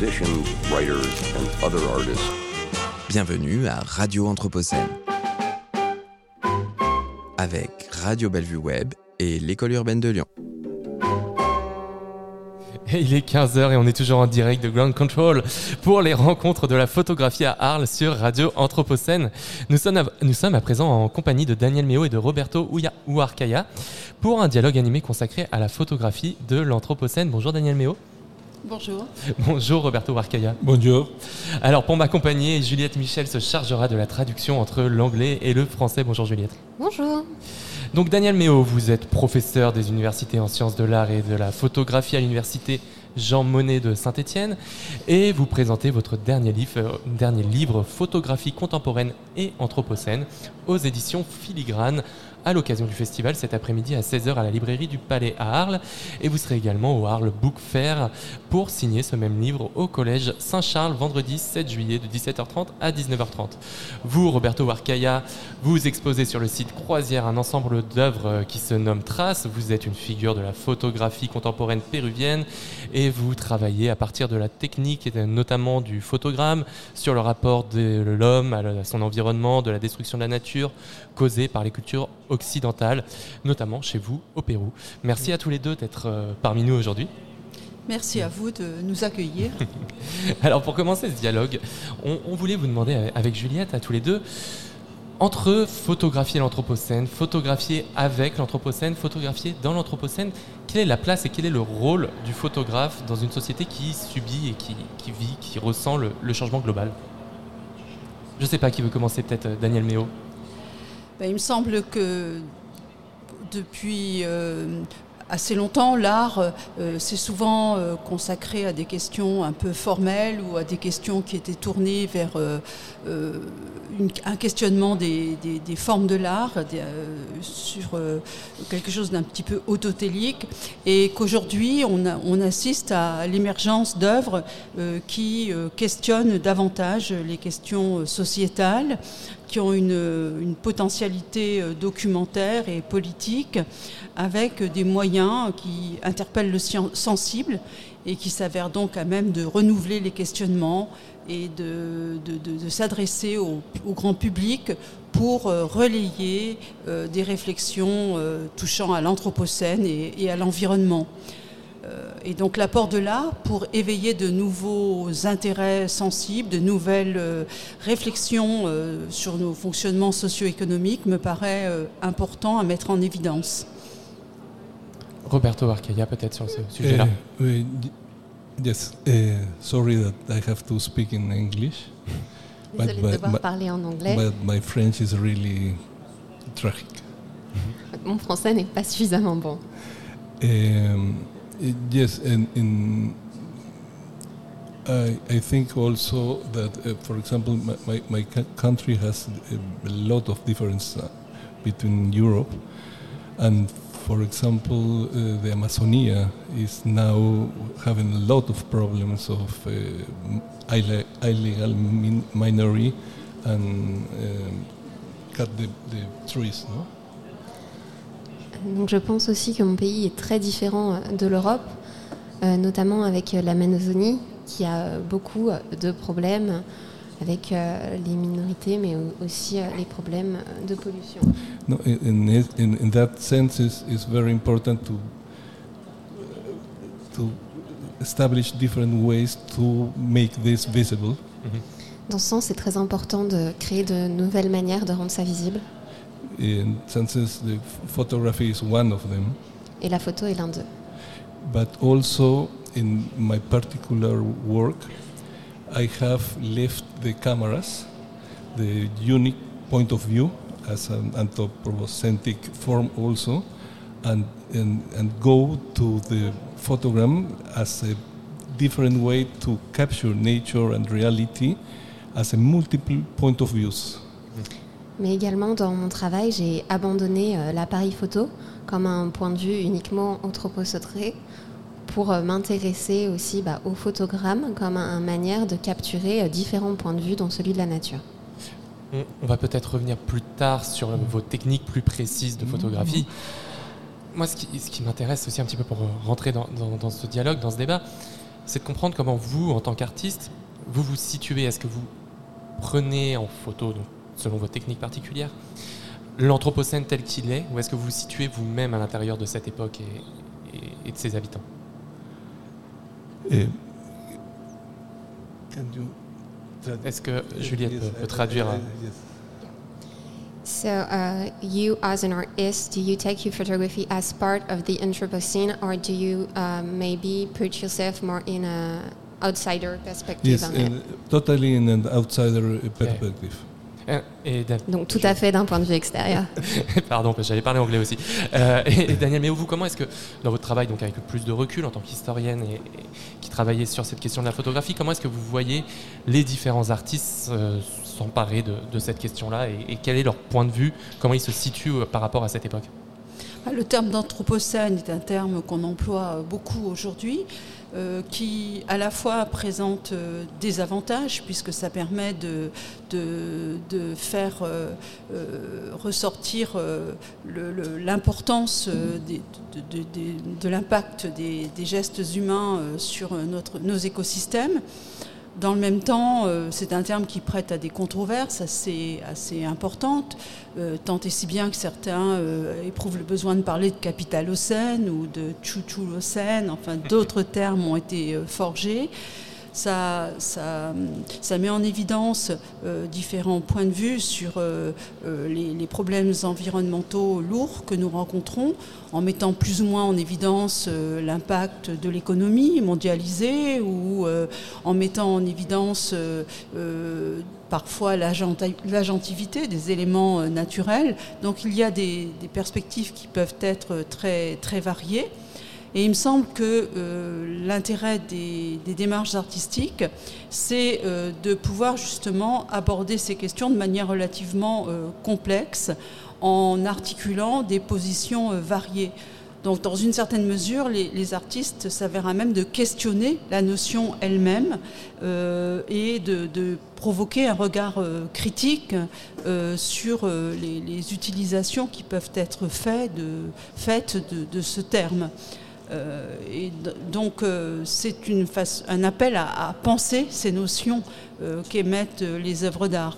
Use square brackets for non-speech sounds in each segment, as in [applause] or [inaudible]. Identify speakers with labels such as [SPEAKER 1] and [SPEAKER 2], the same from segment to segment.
[SPEAKER 1] musicians, writers, and other artists.
[SPEAKER 2] Bienvenue à Radio Anthropocène. Avec Radio Bellevue Web et l'École urbaine de Lyon.
[SPEAKER 3] Et il est 15h et on est toujours en direct de Ground Control pour les rencontres de la photographie à Arles sur Radio Anthropocène. Nous sommes à, nous sommes à présent en compagnie de Daniel Méo et de Roberto Ouarkaya pour un dialogue animé consacré à la photographie de l'Anthropocène. Bonjour Daniel Méo.
[SPEAKER 4] Bonjour.
[SPEAKER 3] Bonjour Roberto Warkaya.
[SPEAKER 5] Bonjour.
[SPEAKER 3] Alors pour m'accompagner, Juliette Michel se chargera de la traduction entre l'anglais et le français. Bonjour Juliette.
[SPEAKER 4] Bonjour.
[SPEAKER 3] Donc Daniel Méo, vous êtes professeur des universités en sciences de l'art et de la photographie à l'université Jean Monnet de Saint-Étienne et vous présentez votre dernier livre, euh, dernier livre Photographie contemporaine et anthropocène aux éditions Filigrane à l'occasion du festival cet après-midi à 16h à la librairie du Palais à Arles. Et vous serez également au Arles Book Fair pour signer ce même livre au collège Saint-Charles vendredi 7 juillet de 17h30 à 19h30. Vous, Roberto Warcaya, vous exposez sur le site Croisière un ensemble d'œuvres qui se nomme Trace. Vous êtes une figure de la photographie contemporaine péruvienne et vous travaillez à partir de la technique et notamment du photogramme sur le rapport de l'homme à son environnement, de la destruction de la nature causée par les cultures occidentale, notamment chez vous au Pérou. Merci à tous les deux d'être euh, parmi nous aujourd'hui.
[SPEAKER 4] Merci à vous de nous accueillir. [laughs]
[SPEAKER 3] Alors pour commencer ce dialogue, on, voulait vous demander avec Juliette, à tous les deux, entre photographier l'Anthropocène, photographier avec l'Anthropocène, photographier dans l'Anthropocène, quelle est la place et quel est le rôle du photographe dans une société qui subit et qui, vit, qui ressent le, le changement global? Je ne sais pas qui veut commencer, peut-être euh, Daniel Méo.
[SPEAKER 4] Ben, il me semble que depuis euh, assez longtemps, l'art euh, s'est souvent euh, consacré à des questions un peu formelles ou à des questions qui étaient tournées vers un questionnement des, formes de l'art sur quelque chose d'un petit peu autotélique. Et qu'aujourd'hui on, on, assiste à l'émergence d'œuvres qui questionnent davantage les questions sociétales, qui ont une, potentialité euh, documentaire et politique, avec des moyens qui interpellent le sensible et qui s'avèrent donc à même de renouveler les questionnements et de, s'adresser au, grand public pour euh, relayer euh, des réflexions touchant à l'Anthropocène et à l'environnement. Euh, et donc l'apport de l'art pour éveiller de nouveaux intérêts sensibles, de nouvelles euh, réflexions euh, sur nos fonctionnements socio-économiques me paraît important à mettre en évidence.
[SPEAKER 3] Roberto Arcaya, peut-être sur ce sujet-là.
[SPEAKER 5] Uh, yes, uh, sorry that I have to speak in English.
[SPEAKER 4] Désolé de devoir parler en anglais.
[SPEAKER 5] But my French is really tragic.
[SPEAKER 4] Mon français n'est pas suffisamment bon.
[SPEAKER 5] Um, yes, and in I, I think also that, uh, for example, my, my, my, country has a, lot of difference uh, between Europe, and for example, uh, the Amazonia is now having a lot of problems of uh, illegal min minery and um, cut the, the trees, no?
[SPEAKER 6] Donc je pense aussi que mon pays est très différent euh, de l'Europe, euh, notamment avec euh, l'Amazonie, qui a beaucoup de problèmes avec les minorités, mais aussi les problèmes de pollution.
[SPEAKER 5] No, in, in, in that sense, it's, it's very important to to establish different ways to make this visible.
[SPEAKER 6] Dans ce sens, c'est très important de créer de nouvelles manières de rendre ça visible.
[SPEAKER 5] In senses the photography is one of them.
[SPEAKER 6] Et la photo est l'un d'eux.
[SPEAKER 5] But also in my particular work, I have left the cameras, the unique point of view as an anthropocentric form also, and, and, and go to the photogram as a different way to capture nature and reality as a multiple point of views.
[SPEAKER 6] Mais également dans mon travail, j'ai abandonné euh, l'appareil photo comme un point de vue uniquement anthropocentré pour euh, m'intéresser aussi bah, au photogramme comme une manière de capturer euh, différents points de vue dans celui de la nature.
[SPEAKER 3] On va peut-être revenir plus tard sur vos techniques plus précises de photographie. Moi, ce qui, m'intéresse aussi un petit peu pour rentrer dans, ce dialogue, dans ce débat, c'est de comprendre comment vous, en tant qu'artiste, vous vous situez. Est-ce que vous prenez en photo, donc, selon vos techniques particulières, l'Anthropocène tel qu'il est, ou est-ce que vous vous situez vous-même à l'intérieur de cette époque et, et- et de ses habitants? Est-ce que Juliette
[SPEAKER 5] Yes,
[SPEAKER 3] peut, peut traduire euh,
[SPEAKER 5] yes.
[SPEAKER 6] So, uh, you as an artist, do you take your photography as part of the Anthropocene, or do you uh, maybe put yourself more in a outsider perspective
[SPEAKER 5] Yes,
[SPEAKER 6] on it?
[SPEAKER 5] uh, totally in an outsider uh, perspective.
[SPEAKER 3] Euh, et
[SPEAKER 6] Donc tout à fait d'un point de vue extérieur. [laughs]
[SPEAKER 3] Pardon, j'allais parler anglais aussi. Euh, et, et Daniel, mais vous, comment est-ce que, dans votre travail, donc avec plus de recul en tant qu'historienne et, et qui travaillait sur cette question de la photographie, comment est-ce que vous voyez les différents artistes euh, s'emparer de, de cette question-là et, et quel est leur point de vue, comment ils se situent par rapport à cette époque?
[SPEAKER 4] Ah, Le terme d'anthropocène est un terme qu'on emploie beaucoup aujourd'hui, euh, qui à la fois présente euh, des avantages, puisque ça permet de, faire ressortir l'importance de, l'impact des, gestes humains euh, sur nos écosystèmes. Dans le même temps, euh, c'est un terme qui prête à des controverses assez, importantes, euh, tant et si bien que certains euh, éprouvent le besoin de parler de capitalocène ou de chuchulocène, enfin d'autres termes ont été forgés. Ça, ça, ça met en évidence euh, différents points de vue sur euh, euh, les, problèmes environnementaux lourds que nous rencontrons, en mettant plus ou moins en évidence l'impact de l'économie mondialisée ou en mettant en évidence parfois l'agenti- l'agentivité des éléments naturels. Donc il y a des, des perspectives qui peuvent être très, très variées. Et il me semble que euh, l'intérêt des, démarches artistiques, c'est euh, de pouvoir justement aborder ces questions de manière relativement euh, complexe, en articulant des positions variées. Donc, dans une certaine mesure, les, artistes s'avèrent à même de questionner la notion elle-même et de, provoquer un regard critique sur les, utilisations qui peuvent être faites faites de ce terme. Euh, et donc, euh, c'est une face- un appel à, à penser ces notions euh, qu'émettent les œuvres d'art.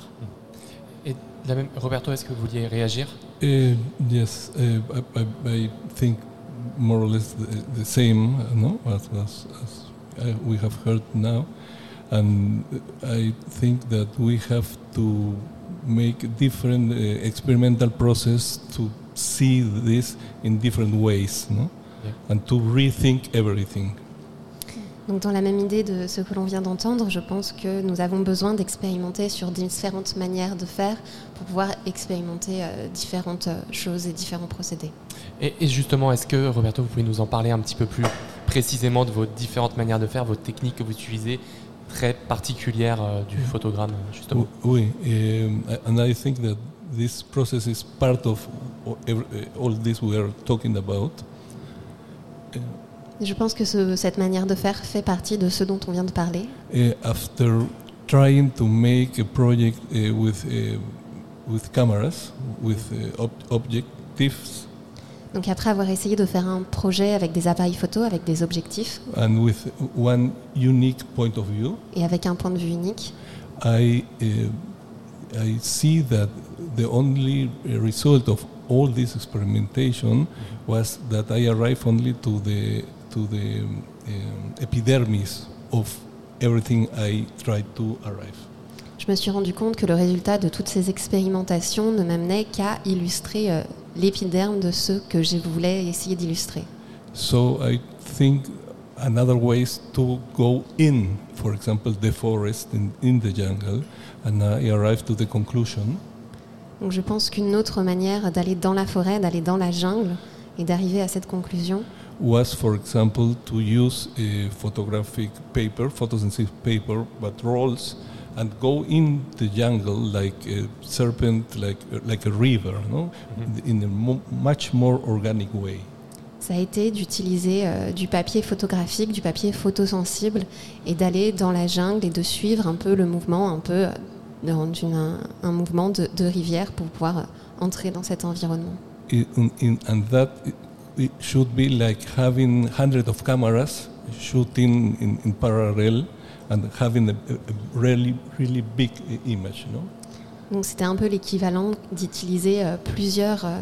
[SPEAKER 3] Et la même, Roberto, est-ce que vous vouliez réagir?
[SPEAKER 5] Uh, yes, uh, I, I, I think more or less the, the same, no, as, as, as we have heard now, and I think that we have to make a different uh, experimental process to see this in different ways, no? And to rethink everything.
[SPEAKER 6] Donc dans la même idée de ce que l'on vient d'entendre, je pense que nous avons besoin d'expérimenter sur différentes manières de faire pour pouvoir expérimenter euh, différentes euh, choses et différents procédés.
[SPEAKER 3] et, et justement, est-ce que, Roberto, vous pouvez nous en parler un petit peu plus précisément de vos différentes manières de faire, vos techniques que vous utilisez très particulières euh, du photogramme, justement?
[SPEAKER 5] Oui, um, and I think that this process is part of uh, all this we are talking about.
[SPEAKER 6] Je pense que ce- cette manière de faire fait partie de ce dont on vient de parler.
[SPEAKER 5] Uh, after trying to make a project uh, with uh, with cameras, with uh, ob- objectives,
[SPEAKER 6] Donc après avoir essayé de faire un projet avec des appareils photo, avec des objectifs.
[SPEAKER 5] And with one unique point of view,
[SPEAKER 6] et avec un point de vue unique,
[SPEAKER 5] I uh, I see that the only result of all this experimentation was that I arrived only to the to the um, epidermis of everything I tried to arrive.
[SPEAKER 6] je me suis rendu compte que le résultat de toutes ces expérimentations ne m'amenait qu'à illustrer euh, l'épiderme de ce que je voulais essayer d'illustrer.
[SPEAKER 5] So I think another way is to go in, for example, the forest in, in the jungle, and I arrived to the conclusion
[SPEAKER 6] Donc je pense qu'une autre manière d'aller dans la forêt, d'aller dans la jungle et d'arriver à cette conclusion,
[SPEAKER 5] was, for example, to use a photographic paper, photosensitive paper, but rolls, and go in the jungle like a serpent, like like a river, no, in a mo- much more organic way.
[SPEAKER 6] ça a été d'utiliser euh, du papier photographique, du papier photosensible et d'aller dans la jungle et de suivre un peu le mouvement, un peu euh, dans une- un, un mouvement de, de rivière pour pouvoir entrer dans cet environnement.
[SPEAKER 5] in, in, and that it should be like having hundreds of cameras shooting in, in parallel and having a, a really, really big image, you know?
[SPEAKER 6] Donc c'était un peu l'équivalent d'utiliser euh, plusieurs euh,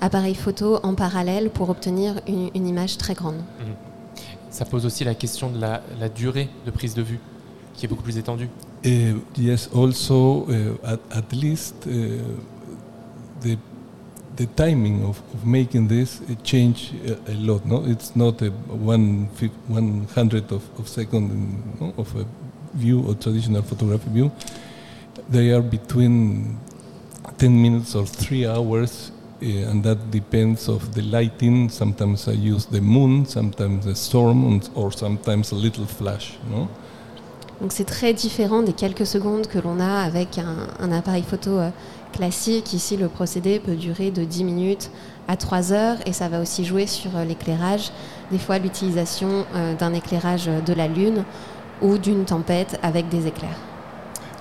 [SPEAKER 6] appareils photo en parallèle pour obtenir une, une image très grande.
[SPEAKER 3] Ça pose aussi la question de la, la durée de prise de vue, qui est beaucoup plus étendue.
[SPEAKER 5] Uh, yes, also uh, at, at least uh, the the timing of, of making this change a, a lot. No, it's not a one one hundredth of, of second in, no, of a view or traditional photography view. They are between ten minutes or three hours. Uh, and that depends of the lighting. Sometimes I use the moon, sometimes the storm, or sometimes a little flash. No,
[SPEAKER 6] Donc c'est très différent des quelques secondes que l'on a avec un, appareil photo euh, classique. Ici, le procédé peut durer de 10 minutes à 3 heures et ça va aussi jouer sur euh, l'éclairage. Des fois, l'utilisation euh, d'un éclairage de la Lune ou d'une tempête avec des éclairs.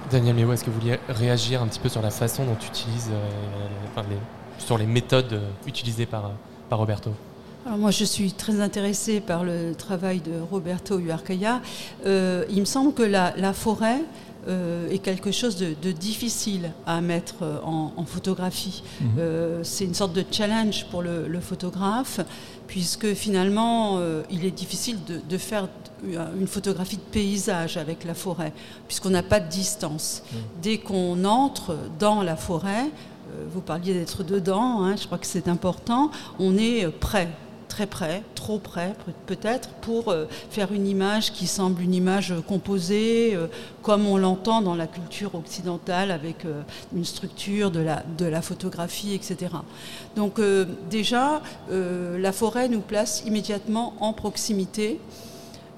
[SPEAKER 3] Daniel Méo, est-ce que vous vouliez réagir un petit peu sur la façon dont tu utilises, enfin, sur les méthodes utilisées par, par Roberto?
[SPEAKER 4] Alors moi, je suis très intéressée par le travail de Roberto Uarcaya. Euh, il me semble que la, la forêt euh, est quelque chose de, de difficile à mettre euh, en, en photographie. Euh, c'est une sorte de challenge pour le, le photographe, puisque finalement, il est difficile de, de faire une photographie de paysage avec la forêt, puisqu'on n'a pas de distance. Dès qu'on entre dans la forêt, vous parliez d'être dedans, hein, je crois que c'est important, on est prêt, très près, trop près peut- peut-être, pour euh, faire une image qui semble une image euh, composée, euh, comme on l'entend dans la culture occidentale, avec une structure de la, de la photographie, etc. Donc déjà, la forêt nous place immédiatement en proximité.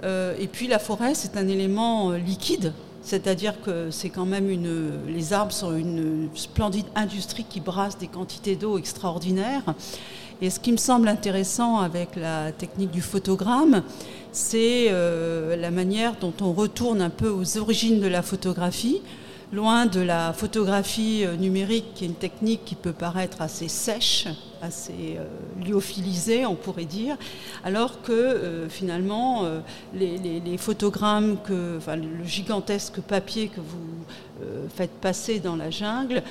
[SPEAKER 4] Et puis la forêt, c'est un élément liquide, c'est-à-dire que c'est quand même une. Les arbres sont une splendide industrie qui brasse des quantités d'eau extraordinaires. Et ce qui me semble intéressant avec la technique du photogramme, c'est euh, la manière dont on retourne un peu aux origines de la photographie, loin de la photographie euh, numérique, qui est une technique qui peut paraître assez sèche, assez euh, lyophilisée, on pourrait dire, alors que euh, finalement, euh, les, photogrammes, que, le gigantesque papier que vous faites passer dans la jungle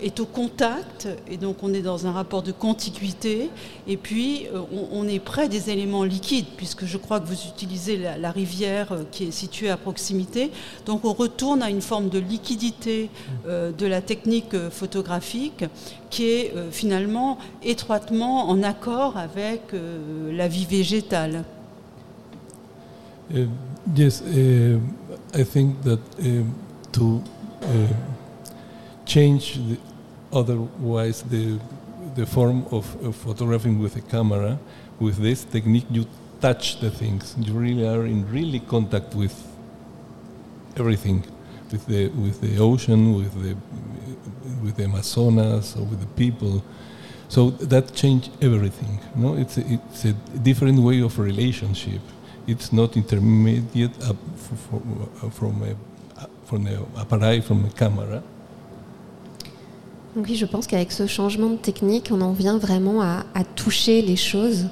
[SPEAKER 4] est au contact, et donc on est dans un rapport de contiguïté, et puis on, est près des éléments liquides, puisque je crois que vous utilisez la, rivière qui est située à proximité, donc on retourne à une forme de liquidité de la technique photographique qui est euh, finalement étroitement en accord avec euh, la vie végétale.
[SPEAKER 5] Uh, yes, uh, I think that um to uh, change the, otherwise the the form of photographing with a camera, with this technique, you touch the things. You really are in really contact with everything, with the with the ocean, with the with the Amazonas, or with the people. So that changed everything. No, it's a, it's a different way of relationship. It's not intermediate f- f- from the appareil from a camera.
[SPEAKER 6] Donc oui, je pense qu'avec ce changement de technique, on en vient vraiment à, toucher les choses,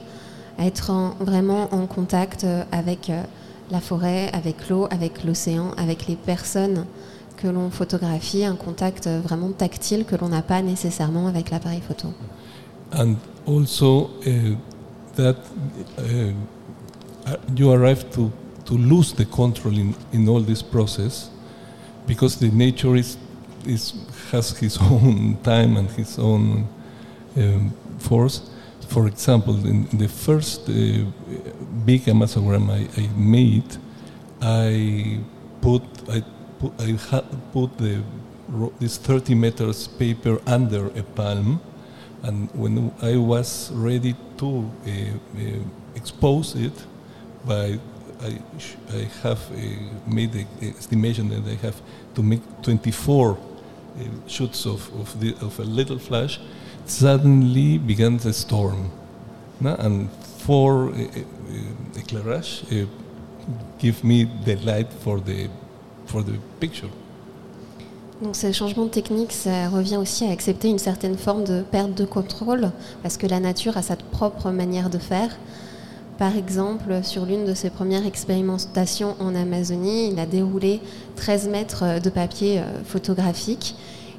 [SPEAKER 6] à être en- vraiment en contact euh, avec euh, la forêt, avec l'eau, avec l'océan, avec les personnes que l'on photographie, un contact vraiment tactile que l'on n'a pas nécessairement avec l'appareil photo.
[SPEAKER 5] and also uh, that uh, you arrive to, to lose the control in, in all this process because the nature is, is has his [laughs] own time and his own um, force. For example, in the first uh, big Amazogram I, I made, I put I put, I put the this 30 meters paper under a palm, and when I was ready to uh, uh, expose it, by I, I have uh, made the estimation that I have to make 24 uh, shoots of, of, the, of a little flash, suddenly began the storm. No? And four uh, uh, éclairage uh, give me the light for the, for the picture.
[SPEAKER 6] Donc ce changement de technique, ça revient aussi à accepter une certaine forme de perte de contrôle, parce que la nature a sa propre manière de faire. Par exemple, sur l'une de ses premières expérimentations en Amazonie, il a déroulé 13 mètres de papier euh, photographique.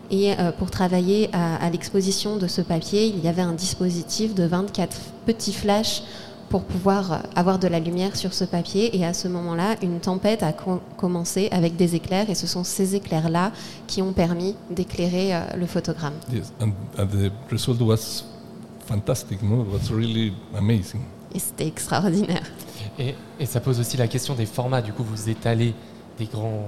[SPEAKER 6] Et euh, pour travailler à, à l'exposition de ce papier, il y avait un dispositif de 24 petits flashs pour pouvoir avoir de la lumière sur ce papier. Et à ce moment-là, une tempête a co- commencé avec des éclairs. Et ce sont ces éclairs-là qui ont permis d'éclairer euh, le photogramme.
[SPEAKER 5] Yes, and, and the result was fantastic. No, it was really amazing.
[SPEAKER 6] Et c'était extraordinaire.
[SPEAKER 3] Et, et ça pose aussi la question des formats. Du coup, vous étalez des grands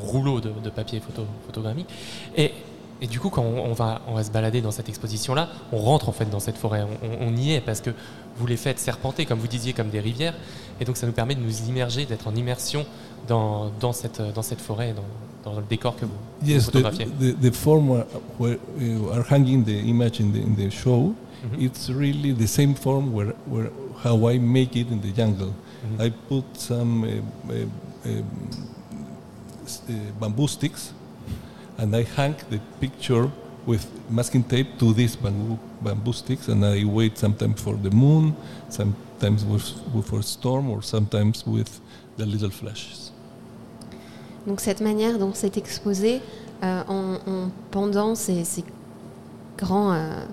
[SPEAKER 3] rouleaux de, de papier photo, photogrammique. Et, et du coup, quand on, va, on va se balader dans cette exposition-là, on rentre en fait dans cette forêt. On, on- y est parce que vous les faites serpenter, comme vous disiez, comme des rivières. Et donc, ça nous permet de nous immerger, d'être en immersion dans, dans, cette, dans cette forêt, dans, dans le décor que vous, vous
[SPEAKER 5] Yes, the,
[SPEAKER 3] photographiez.
[SPEAKER 5] the, the form where, you are hanging the image in the, in the show,
[SPEAKER 3] Mhm.
[SPEAKER 5] it's really the same form where, where how I make it in the jungle.
[SPEAKER 3] Mhm.
[SPEAKER 5] I put some uh, uh, uh, bamboo sticks and I hang the picture with masking tape to these bamboo, bamboo sticks and I wait sometimes for the moon, sometimes with, for storm or sometimes with the little flashes.
[SPEAKER 6] Donc cette manière dont c'est exposé euh, en, en pendant ces, ces grands, euh,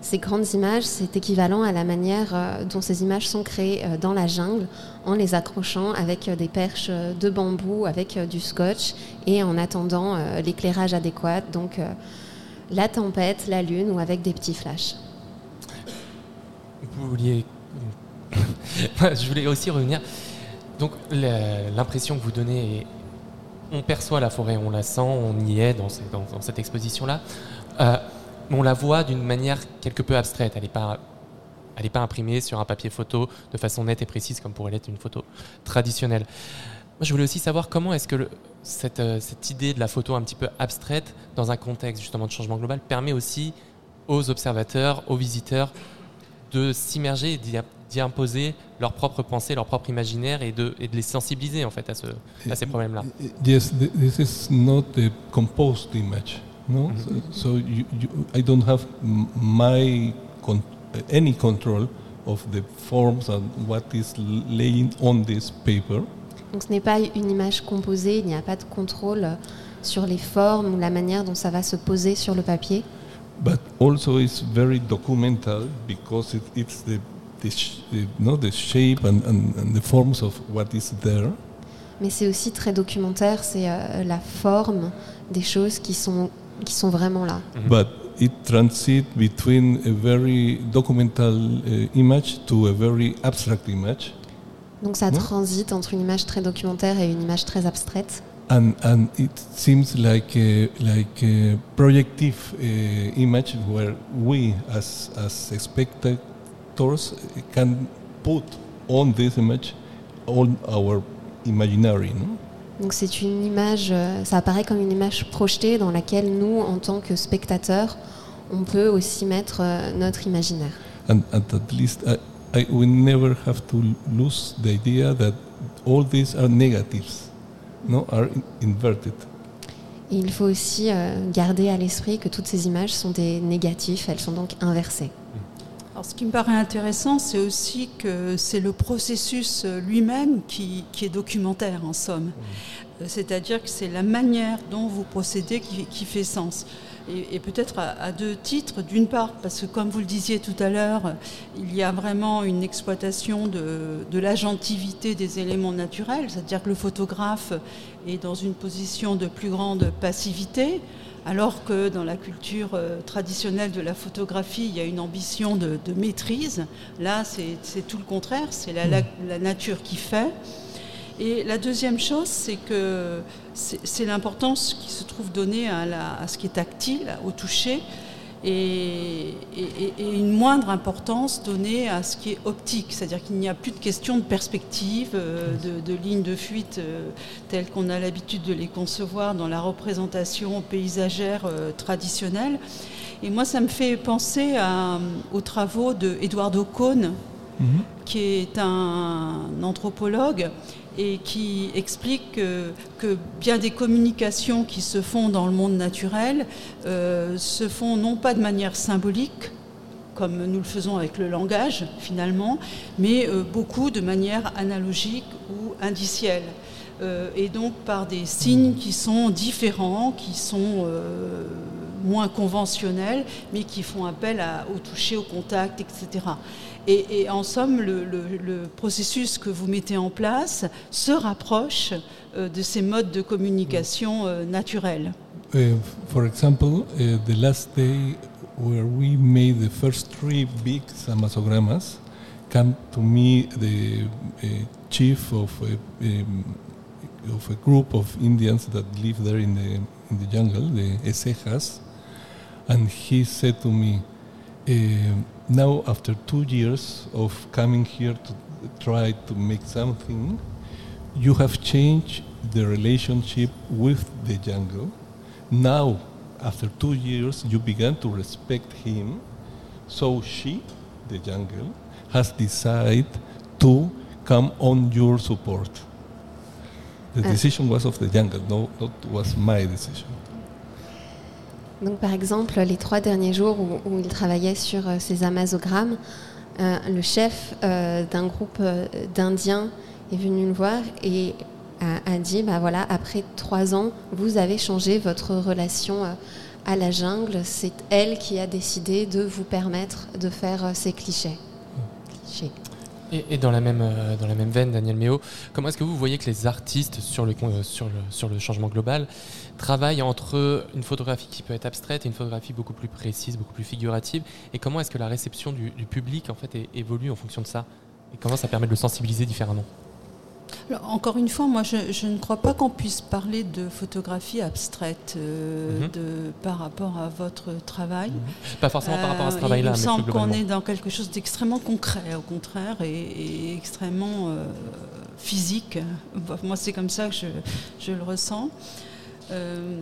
[SPEAKER 6] ces grandes images, c'est équivalent à la manière euh, dont ces images sont créées euh, dans la jungle, en les accrochant avec euh, des perches de bambou, avec du scotch, et en attendant l'éclairage adéquat, donc la tempête, la lune, ou avec des petits flashs.
[SPEAKER 3] Vous vouliez. [laughs] Je voulais aussi revenir. Donc, l'impression que vous donnez, on perçoit la forêt, on la sent, on y est dans, ce- dans- dans cette exposition-là. Mais on la voit d'une manière quelque peu abstraite. Elle n'est pas, elle n'est pas imprimée sur un papier photo de façon nette et précise comme pourrait l'être une photo traditionnelle. Moi, je voulais aussi savoir comment est-ce que le- cette, euh, cette idée de la photo un petit peu abstraite, dans un contexte justement de changement global, permet aussi aux observateurs, aux visiteurs, de s'immerger et d'y imposer leur propre pensée, leur propre imaginaire et de, et de les sensibiliser en fait à, ce, à ces problèmes-là.
[SPEAKER 5] Yes, th- this is not a composed image. No, so, so you, you, I don't have m- my con- any control of the forms and what is laying on this paper.
[SPEAKER 6] Donc ce n'est pas une image composée, il n'y a pas de contrôle sur les formes ou la manière dont ça va se poser sur le papier.
[SPEAKER 5] but also it's very documental because it, it's the the, sh- the, no, the shape and, and, and the forms of what is there.
[SPEAKER 6] Mais c'est aussi très documentaire, c'est euh, la forme des choses qui sont, qui sont vraiment là.
[SPEAKER 3] Mhm.
[SPEAKER 5] But it transits between a very documental uh, image to a very abstract image.
[SPEAKER 6] Donc ça transite entre une image très documentaire et une image très abstraite.
[SPEAKER 5] And, and it seems like a, like a projective uh, image where we as, as spectators can put on this image all our imaginary. No?
[SPEAKER 6] Donc c'est une image, euh, ça apparaît comme une image projetée dans laquelle nous, en tant que spectateurs, on peut aussi mettre euh, notre imaginaire.
[SPEAKER 5] And, and at least I, I, we never have to lose the idea that all these are negatives, no, are in- inverted.
[SPEAKER 6] Et il faut aussi euh, garder à l'esprit que toutes ces images sont des négatifs, elles sont donc inversées.
[SPEAKER 4] Alors, ce qui me paraît intéressant, c'est aussi que c'est le processus euh, lui-même qui, qui est documentaire, en somme. Euh, C'est-à-dire que c'est la manière dont vous procédez qui, qui fait sens. Et, et peut-être à, à deux titres. D'une part, parce que comme vous le disiez tout à l'heure, il y a vraiment une exploitation de, de l'agentivité des éléments naturels, c'est-à-dire que le photographe est dans une position de plus grande passivité, alors que dans la culture euh, traditionnelle de la photographie, il y a une ambition de, maîtrise. Là, c'est tout le contraire, c'est la, nature qui fait. Et la deuxième chose, c'est que c'est l'importance qui se trouve donnée à, à ce qui est tactile, au toucher, et, et- et une moindre importance donnée à ce qui est optique. C'est-à-dire qu'il n'y a plus de question de perspective, euh, de, de lignes de fuite euh, telles qu'on a l'habitude de les concevoir dans la représentation paysagère euh, traditionnelle. Et moi, ça me fait penser à- aux travaux de Eduardo Cohn, qui est un anthropologue et qui explique que, bien des communications qui se font dans le monde naturel euh, se font non pas de manière symbolique, comme nous le faisons avec le langage finalement, mais beaucoup de manière analogique ou indicielle. et donc par des signes qui sont différents, qui sont moins conventionnels, mais qui font appel au toucher, au contact, etc. Et, en somme, le, processus que vous mettez en place se rapproche euh, de ces modes de communication euh, naturels.
[SPEAKER 5] Uh, for example, uh, the last day where we made the first three big samasogrammas, came to me the uh, chief of a, um, of a group of Indians that live there in the in the jungle, the Esejas, and he said to me. Now, after two years of coming here to try to make something, you have changed the relationship with the jungle. Now, after two years, you began to respect him. So she, the jungle, has decided to come on your support. The uh. decision was of the jungle, no, not was my decision.
[SPEAKER 6] Donc, par exemple, les trois derniers jours où, il travaillait sur euh, ces amazogrammes, euh, le chef euh, d'un groupe d'Indiens est venu le voir et a, dit bah voilà, après trois ans, vous avez changé votre relation à la jungle. C'est elle qui a décidé de vous permettre de faire ces clichés.
[SPEAKER 3] clichés. Et, dans, la même, dans la même veine, Daniel Méo, comment est-ce que vous voyez que les artistes sur le, le, sur le changement global travail entre une photographie qui peut être abstraite et une photographie beaucoup plus précise, beaucoup plus figurative? Et comment est-ce que la réception du, public en fait évolue en fonction de ça? Et comment ça permet de le sensibiliser différemment?
[SPEAKER 4] Encore une fois, moi, je, ne crois pas qu'on puisse parler de photographie abstraite euh, mhm. de, par rapport à votre travail. Mhm.
[SPEAKER 3] Pas forcément par rapport à ce euh, travail-là.
[SPEAKER 4] Il me semble qu'on est dans quelque chose d'extrêmement concret, au contraire, et, extrêmement euh, physique. Moi, c'est comme ça que je, je le ressens. Euh,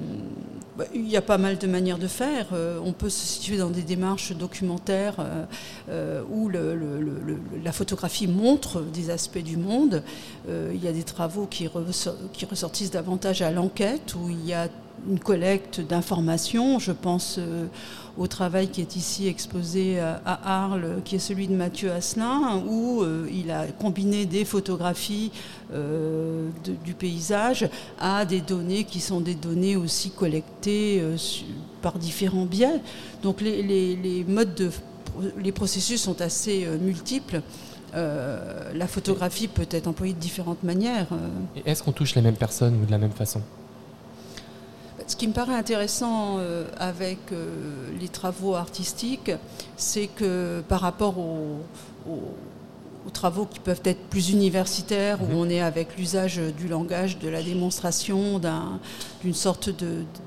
[SPEAKER 4] bah, il y a pas mal de manières de faire. Euh, on peut se situer dans des démarches documentaires euh, où la photographie montre des aspects du monde. il y a des travaux qui, qui ressortissent davantage à l'enquête, où il y a une collecte d'informations. Je pense au travail qui est ici exposé à Arles, qui est celui de Mathieu Asselin, où euh, il a combiné des photographies euh, du paysage à des données qui sont des données aussi collectées euh, par différents biais. Donc les, modes de les processus sont assez multiples. la photographie peut être employée de différentes manières.
[SPEAKER 3] Est-ce qu'on touche les mêmes personnes ou de la même façon?
[SPEAKER 4] Ce qui me paraît intéressant euh, avec euh, les travaux artistiques, c'est que par rapport aux, travaux qui peuvent être plus universitaires, où mhm. on est avec l'usage du langage, de la démonstration, d'une sorte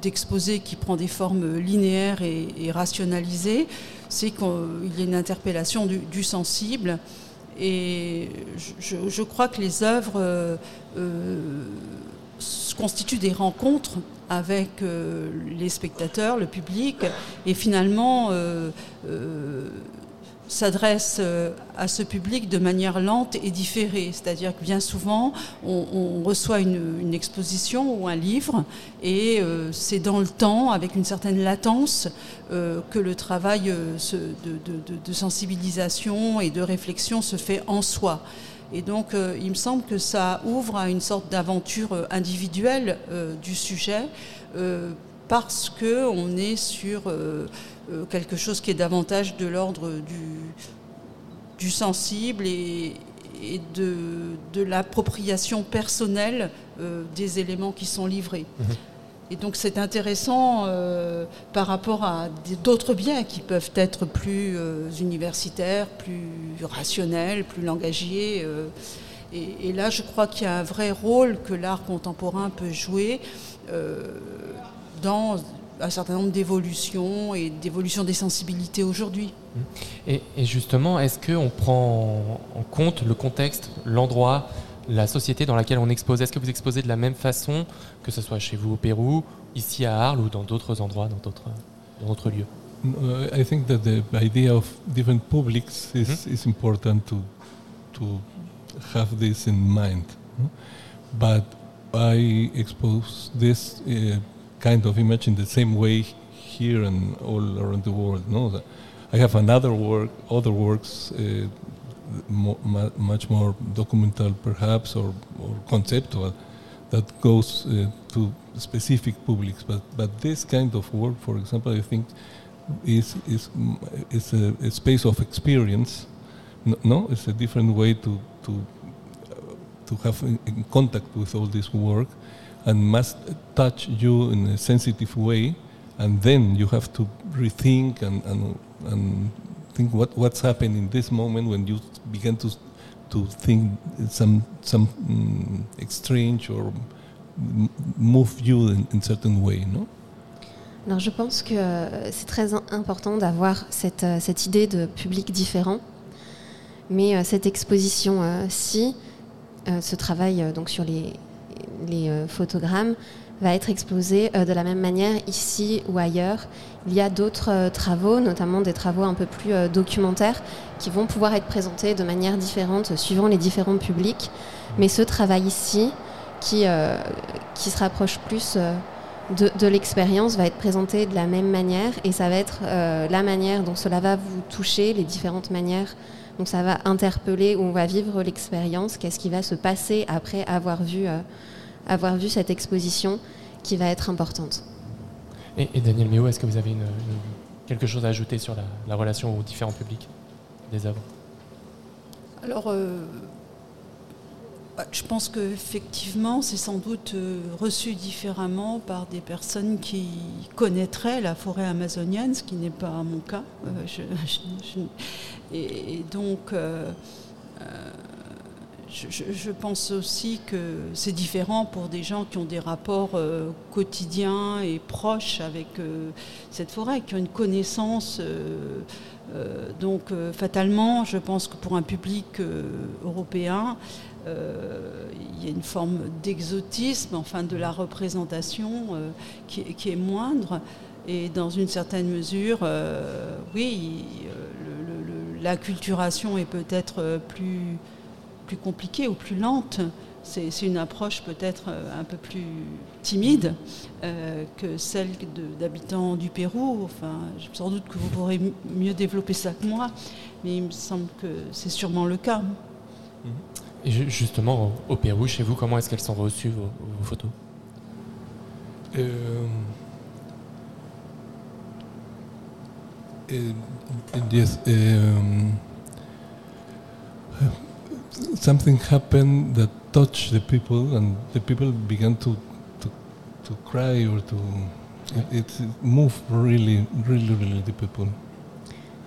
[SPEAKER 4] d'exposé qui prend des formes linéaires et, rationalisées, c'est qu'il y a une interpellation du, sensible. Et je, crois que les œuvres euh, constituent des rencontres avec euh, les spectateurs, le public, et finalement euh, euh, s'adresse à ce public de manière lente et différée. C'est-à-dire que bien souvent, on, reçoit une, exposition ou un livre, et c'est dans le temps, avec une certaine latence, que le travail de, de, sensibilisation et de réflexion se fait en soi. Et donc, euh, il me semble que ça ouvre à une sorte d'aventure euh, individuelle euh, du sujet, parce qu'on est sur quelque chose qui est davantage de l'ordre du, sensible et, de, l'appropriation personnelle des éléments qui sont livrés. Mmh. Et donc c'est intéressant euh, par rapport à d'autres biens qui peuvent être plus euh, universitaires, plus rationnels, plus langagiers. Euh. et, là, je crois qu'il y a un vrai rôle que l'art contemporain peut jouer dans un certain nombre d'évolutions et d'évolutions des sensibilités aujourd'hui.
[SPEAKER 3] Et, et, justement, est-ce qu'on prend en compte le contexte, l'endroit la société dans laquelle on expose? Est-ce que vous exposez de la même façon, que ce soit chez vous au Pérou, ici à Arles ou dans d'autres endroits, dans d'autres, dans d'autres lieux?
[SPEAKER 5] Uh, I think that the idea of different publics is, mm-hmm. is important to, to have this in mind. But I expose this uh, kind of image in the same way here and all around the world. No? I have another work, other works, uh, mo- mu- much more documental perhaps or, or conceptual, that goes uh, to specific publics. But but this kind of work, for example, I think is is is a, a space of experience. No, no, it's a different way to to uh, to have in, in contact with all this work, and must touch you in a sensitive way, and then you have to rethink and and, think what what's happening in this moment when you begin to to think some some mm, or move you in, in certain way, no?
[SPEAKER 6] Alors je pense que euh, c'est très im- important d'avoir cette, euh, cette idée de public différent. Mais euh, cette exposition-ci, ce travail euh, sur les, les euh, photogrammes, va être exposé euh, de la même manière ici ou ailleurs. Il y a d'autres euh, travaux, notamment des travaux un peu plus documentaires, qui vont pouvoir être présentés de manière différente suivant les différents publics. Mais ce travail ici, qui, qui se rapproche plus de, de l'expérience, va être présenté de la même manière et ça va être la manière dont cela va vous toucher, les différentes manières dont ça va interpeller, où on va vivre l'expérience, qu'est-ce qui va se passer après avoir vu, euh, avoir vu cette exposition qui va être importante.
[SPEAKER 3] Et, et Daniel Méo, est-ce que vous avez une- une- quelque chose à ajouter sur la, la relation aux différents publics des œuvres?
[SPEAKER 4] Alors, euh, je pense qu'effectivement, c'est sans doute euh, reçu différemment par des personnes qui connaîtraient la forêt amazonienne, ce qui n'est pas mon cas. Euh, et, donc, euh, je, pense aussi que c'est différent pour des gens qui ont des rapports euh, quotidiens et proches avec euh, cette forêt, qui ont une connaissance. euh, donc fatalement, je pense que pour un public européen, il y a une forme d'exotisme, enfin de la représentation qui, est- moindre. Et dans une certaine mesure, oui, le- l'acculturation est peut-être plus, plus compliquée ou plus lente. C'est une approche peut-être euh, un peu plus timide euh, que celle de- d'habitants du Pérou. Enfin, je- sans doute que vous pourrez mieux développer ça que moi, mais il me semble que c'est sûrement le cas.
[SPEAKER 3] Et ju- justement, au, Pérou, chez vous, comment est-ce qu'elles sont reçues, vos, vos photos?
[SPEAKER 5] Um, uh, um, something happened that touched the people, and the people began to to, to cry or to. It, it moved really, really, really the people.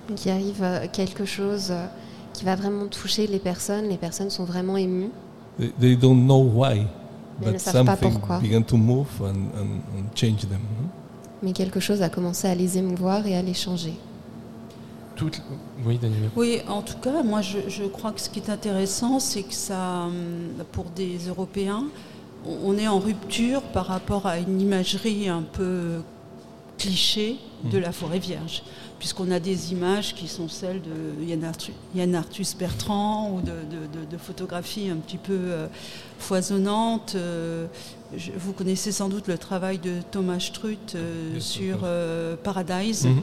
[SPEAKER 6] Donc il arrive euh, quelque chose euh, qui va vraiment toucher les personnes, les personnes sont vraiment émues.
[SPEAKER 5] They, they don't know why,
[SPEAKER 6] ils ne
[SPEAKER 5] but
[SPEAKER 6] savent pas
[SPEAKER 5] something
[SPEAKER 6] pourquoi.
[SPEAKER 5] began to move and, and, and change them.
[SPEAKER 6] Mais quelque chose a commencé à les émouvoir et à les changer.
[SPEAKER 3] Toutes... Oui, Daniel.
[SPEAKER 4] Oui, en tout cas, moi je, je crois que ce qui est intéressant, c'est que ça, pour des Européens, on est en rupture par rapport à une imagerie un peu cliché de la forêt vierge, puisqu'on a des images qui sont celles de Yann, Arthus, Yann Arthus Bertrand ou de, de- de- de photographies un petit peu euh, foisonnantes. Euh, je- vous connaissez sans doute le travail de Thomas Struth euh, sur Paradise.
[SPEAKER 5] Mhm.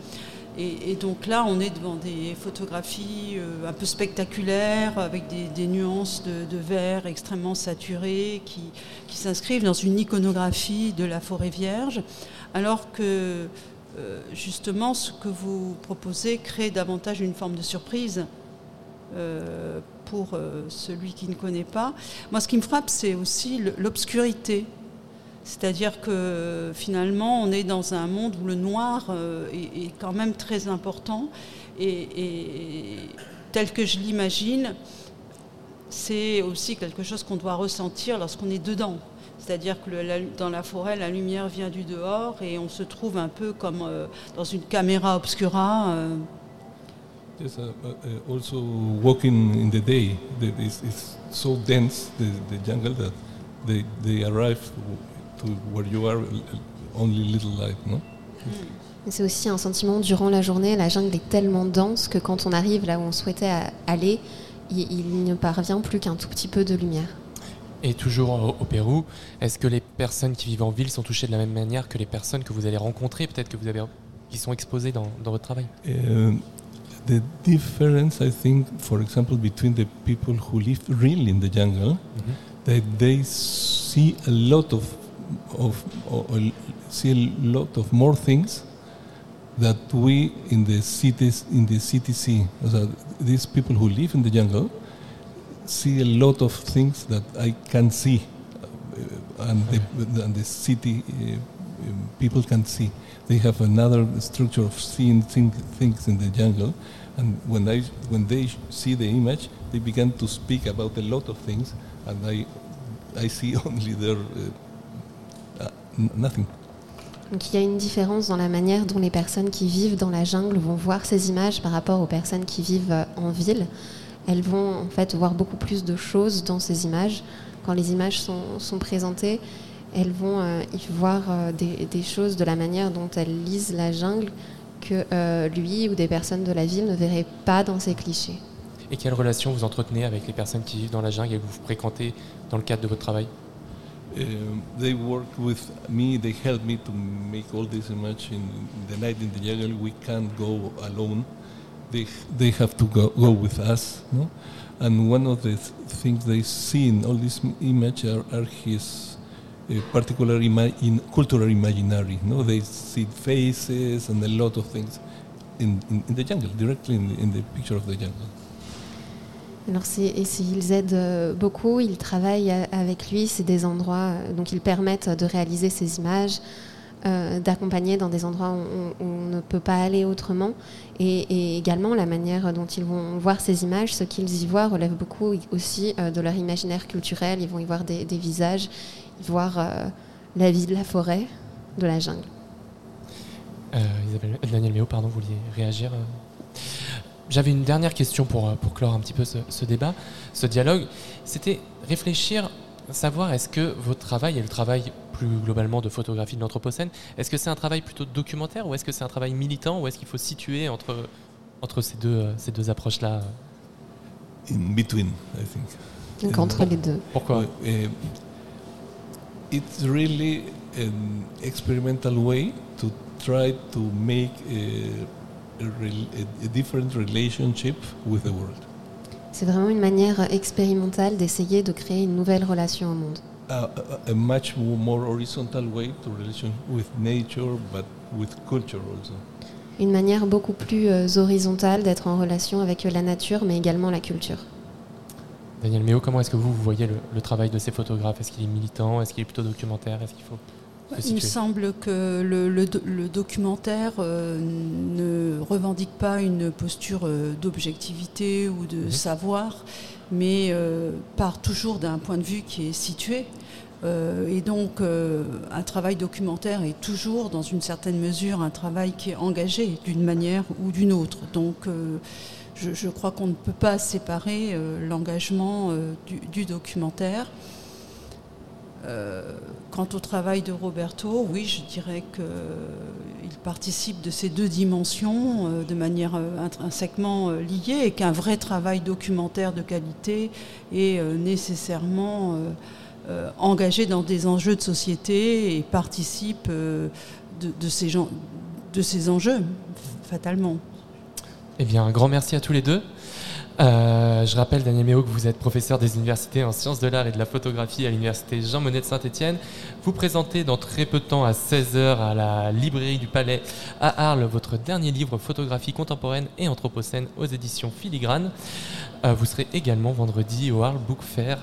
[SPEAKER 4] Et, donc là, on est devant des photographies euh, un peu spectaculaires, avec des, nuances de, de vert extrêmement saturées, qui, qui s'inscrivent dans une iconographie de la forêt vierge, alors que euh, justement, ce que vous proposez crée davantage une forme de surprise euh, pour celui qui ne connaît pas. Moi, ce qui me frappe, c'est aussi l'obscurité. C'est-à-dire que finalement, on est dans un monde où le noir euh, est, quand même très important. Et, tel que je l'imagine, c'est aussi quelque chose qu'on doit ressentir lorsqu'on est dedans. C'est-à-dire que dans la forêt, la lumière vient du dehors et on se trouve un peu comme euh, dans une caméra obscura. euh,
[SPEAKER 5] Yes, uh, uh, also walking in the dense, the, jungle, that they, to, to where you are, only little light, no?
[SPEAKER 6] Mais C'est aussi un sentiment durant la journée, la jungle est tellement dense que quand on arrive là où on souhaitait aller, il, il ne parvient plus qu'un tout petit peu de lumière.
[SPEAKER 3] Et toujours au, au Pérou, est-ce que les personnes qui vivent en ville sont touchées de la même manière que les personnes que vous allez rencontrer, peut-être que vous avez, qui sont exposées dans, dans votre travail?
[SPEAKER 5] Uh, the difference, I think, for example, between the people who live really in the jungle, that they see a lot of, of, or see a lot of more things that we in the cities in the city see. So these people who live in the jungle see a lot of things that I can see, uh, and, the, and the city uh, people can see. They have another structure of seeing thing, things in the jungle, and when I when they see the image, they begin to speak about a lot of things, and I I see [laughs] only their uh, nothing.
[SPEAKER 6] Donc il y a une différence dans la manière dont les personnes qui vivent dans la jungle vont voir ces images par rapport aux personnes qui vivent euh, en ville. Elles vont en fait voir beaucoup plus de choses dans ces images. Quand les images sont, sont présentées, elles vont euh, y voir euh, des, des, choses de la manière dont elles lisent la jungle que euh, lui ou des personnes de la ville ne verraient pas dans ces clichés.
[SPEAKER 3] Et quelle relation vous entretenez avec les personnes qui vivent dans la jungle et que vous fréquentez dans le cadre de votre travail?
[SPEAKER 5] Um, they work with me. They help me to make all this image in, the night in the jungle. We can't go alone. They they have to go, go with us. No? And one of the th things they see in all this image are, are his uh, particular ima in cultural imaginary. No, they see faces and a lot of things in, in, in the jungle, directly in in the picture of the jungle.
[SPEAKER 6] Alors ils aident euh, beaucoup, ils travaillent avec lui, c'est des endroits, euh, donc ils permettent de réaliser ces images, euh, d'accompagner dans des endroits où on, ne peut pas aller autrement, et, également la manière dont ils vont voir ces images, ce qu'ils y voient relève beaucoup aussi de leur imaginaire culturel, ils vont y voir des, visages, y voir la vie de la forêt, de la jungle.
[SPEAKER 3] Isabelle, Daniel Méo, pardon, vous vouliez réagir j'avais une dernière question pour, euh, pour clore un petit peu ce, débat, ce dialogue. C'était réfléchir, savoir est-ce que votre travail et le travail plus globalement de photographie de l'Anthropocène, est-ce que c'est un travail plutôt documentaire ou est-ce que c'est un travail militant ou est-ce qu'il faut situer entre, entre ces deux, euh, ces deux approches-là?
[SPEAKER 5] In between, I think.
[SPEAKER 6] Donc entre les deux.
[SPEAKER 3] Pourquoi?
[SPEAKER 5] Uh, It's really an experimental way to try to make uh, a, different relationship with the world.
[SPEAKER 6] C'est vraiment une manière expérimentale d'essayer de créer une nouvelle relation au monde.
[SPEAKER 5] a, a, much more horizontal way to relation with nature, but with culture also.
[SPEAKER 6] Une manière beaucoup plus euh, horizontale d'être en relation avec la nature, mais également la culture.
[SPEAKER 3] Daniel Méo, comment est-ce que vous, vous voyez le, le travail de ces photographes? Est-ce qu'il est militant? Est-ce qu'il est plutôt documentaire? Est-ce qu'il faut
[SPEAKER 4] il me semble que le, documentaire euh, ne revendique pas une posture euh, d'objectivité ou de mhm. savoir, mais euh, part toujours d'un point de vue qui est situé. et donc, un travail documentaire est toujours, dans une certaine mesure, un travail qui est engagé d'une manière ou d'une autre. Donc, je, crois qu'on ne peut pas séparer l'engagement du, documentaire. Euh, quant au travail de Roberto, oui, je dirais qu'il participe de ces deux dimensions euh, de manière euh, intrinsèquement liée et qu'un vrai travail documentaire de qualité est nécessairement engagé dans des enjeux de société et participe de, ces, de ces enjeux, fatalement.
[SPEAKER 3] Eh bien, un grand merci à tous les deux. Euh, je rappelle, Daniel Méo, que vous êtes professeur des universités en sciences de l'art et de la photographie à l'université Jean Monnet de Saint-Etienne. Vous présentez dans très peu de temps, à 16h, à la librairie du Palais à Arles, votre dernier livre Photographie contemporaine et anthropocène aux éditions Filigrane. Euh, vous serez également vendredi au Arles Book Fair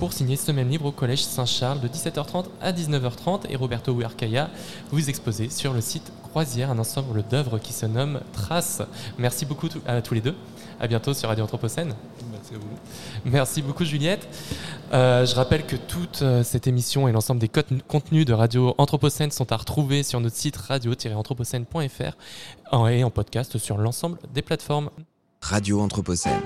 [SPEAKER 3] pour signer ce même livre au Collège Saint-Charles de 17h30 à 19h30. Et Roberto Huarcaya, vous exposez sur le site Croisière un ensemble d'œuvres qui se nomme Traces. Merci beaucoup à tous les deux. À bientôt sur Radio Anthropocène.
[SPEAKER 5] Merci à vous.
[SPEAKER 3] Merci beaucoup Juliette. Euh, je rappelle que toute euh, cette émission et l'ensemble des contenus de Radio Anthropocène sont à retrouver sur notre site radio-anthropocène.fr et en podcast sur l'ensemble des plateformes.
[SPEAKER 2] Radio Anthropocène.